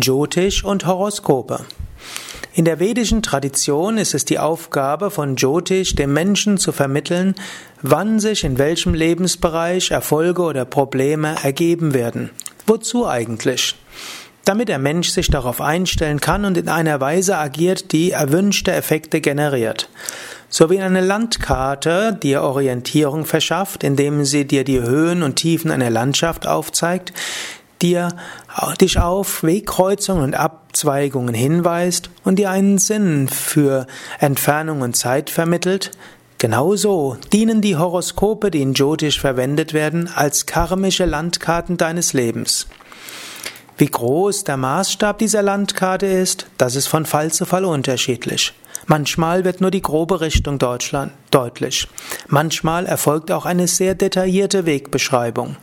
Jyotish und Horoskope. In der vedischen Tradition ist es die Aufgabe von Jyotish, dem Menschen zu vermitteln, wann sich in welchem Lebensbereich Erfolge oder Probleme ergeben werden. Wozu eigentlich? Damit der Mensch sich darauf einstellen kann und in einer Weise agiert, die erwünschte Effekte generiert. So wie eine Landkarte dir Orientierung verschafft, indem sie dir die Höhen und Tiefen einer Landschaft aufzeigt, dir dich auf Wegkreuzungen und Abzweigungen hinweist und dir einen Sinn für Entfernung und Zeit vermittelt, genauso dienen die Horoskope, die in Jyotish verwendet werden, als karmische Landkarten deines Lebens. Wie groß der Maßstab dieser Landkarte ist, das ist von Fall zu Fall unterschiedlich. Manchmal wird nur die grobe Richtung Deutschland deutlich. Manchmal erfolgt auch eine sehr detaillierte Wegbeschreibung.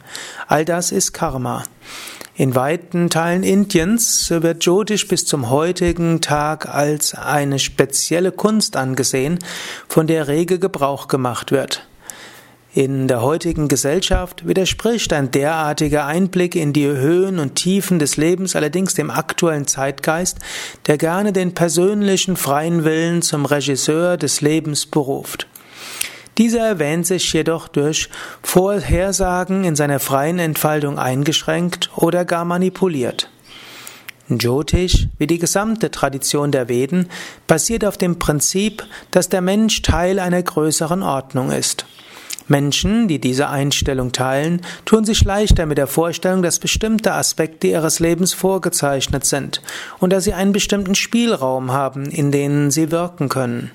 All das ist Karma. In weiten Teilen Indiens wird Jyotish bis zum heutigen Tag als eine spezielle Kunst angesehen, von der rege Gebrauch gemacht wird. In der heutigen Gesellschaft widerspricht ein derartiger Einblick in die Höhen und Tiefen des Lebens allerdings dem aktuellen Zeitgeist, der gerne den persönlichen freien Willen zum Regisseur des Lebens beruft. Dieser erwähnt sich jedoch durch Vorhersagen in seiner freien Entfaltung eingeschränkt oder gar manipuliert. Jyotish, wie die gesamte Tradition der Veden, basiert auf dem Prinzip, dass der Mensch Teil einer größeren Ordnung ist. Menschen, die diese Einstellung teilen, tun sich leichter mit der Vorstellung, dass bestimmte Aspekte ihres Lebens vorgezeichnet sind und dass sie einen bestimmten Spielraum haben, in denen sie wirken können.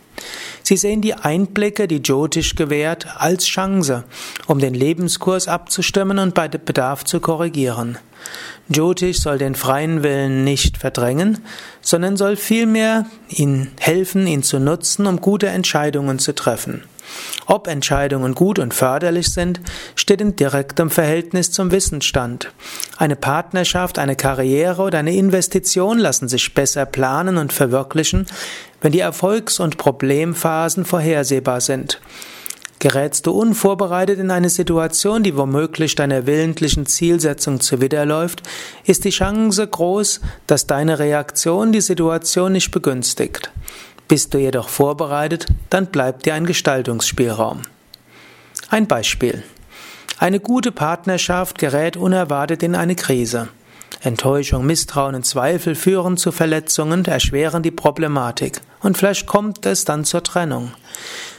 Sie sehen die Einblicke, die Jyotish gewährt, als Chance, um den Lebenskurs abzustimmen und bei Bedarf zu korrigieren. Jyotish soll den freien Willen nicht verdrängen, sondern soll vielmehr ihn helfen, ihn zu nutzen, um gute Entscheidungen zu treffen. Ob Entscheidungen gut und förderlich sind, steht in direktem Verhältnis zum Wissensstand. Eine Partnerschaft, eine Karriere oder eine Investition lassen sich besser planen und verwirklichen, wenn die Erfolgs- und Problemphasen vorhersehbar sind. Gerätst du unvorbereitet in eine Situation, die womöglich deiner willentlichen Zielsetzung zuwiderläuft, ist die Chance groß, dass deine Reaktion die Situation nicht begünstigt. Bist du jedoch vorbereitet, dann bleibt dir ein Gestaltungsspielraum. Ein Beispiel. Eine gute Partnerschaft gerät unerwartet in eine Krise. Enttäuschung, Misstrauen und Zweifel führen zu Verletzungen, erschweren die Problematik und vielleicht kommt es dann zur Trennung.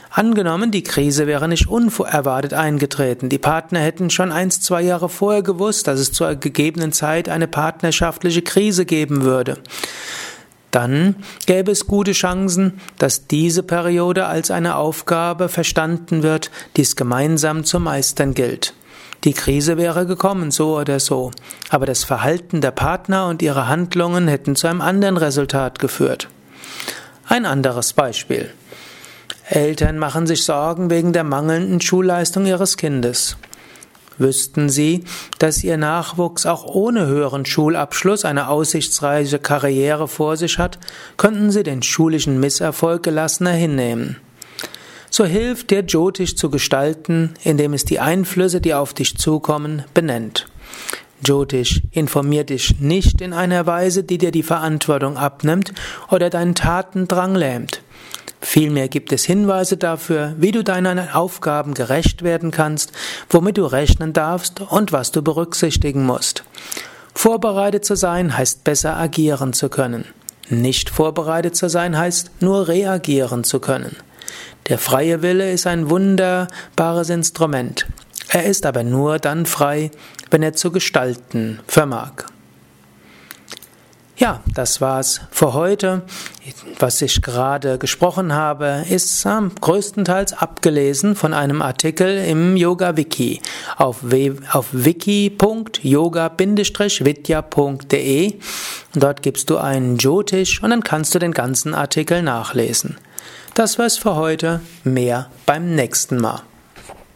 Angenommen, die Krise wäre nicht unerwartet eingetreten. Die Partner hätten schon eins, zwei Jahre vorher gewusst, dass es zur gegebenen Zeit eine partnerschaftliche Krise geben würde dann gäbe es gute Chancen, dass diese Periode als eine Aufgabe verstanden wird, die es gemeinsam zu meistern gilt. Die Krise wäre gekommen, so oder so, aber das Verhalten der Partner und ihre Handlungen hätten zu einem anderen Resultat geführt. Ein anderes Beispiel. Eltern machen sich Sorgen wegen der mangelnden Schulleistung ihres Kindes. Wüssten Sie, dass Ihr Nachwuchs auch ohne höheren Schulabschluss eine aussichtsreiche Karriere vor sich hat, könnten Sie den schulischen Misserfolg gelassener hinnehmen. So hilft dir Jyotish zu gestalten, indem es die Einflüsse, die auf dich zukommen, benennt. Jyotish informiert dich nicht in einer Weise, die dir die Verantwortung abnimmt oder deinen Tatendrang lähmt. Vielmehr gibt es Hinweise dafür, wie du deinen Aufgaben gerecht werden kannst, womit du rechnen darfst und was du berücksichtigen musst. Vorbereitet zu sein heißt besser agieren zu können. Nicht vorbereitet zu sein heißt nur reagieren zu können. Der freie Wille ist ein wunderbares Instrument. Er ist aber nur dann frei, wenn er zu gestalten vermag. Ja, das war's für heute. Was ich gerade gesprochen habe, ist äh, größtenteils abgelesen von einem Artikel im Yoga Wiki auf, auf wiki.yoga-vidya.de. Dort gibst du einen Jyotish und dann kannst du den ganzen Artikel nachlesen. Das war's für heute. Mehr beim nächsten Mal.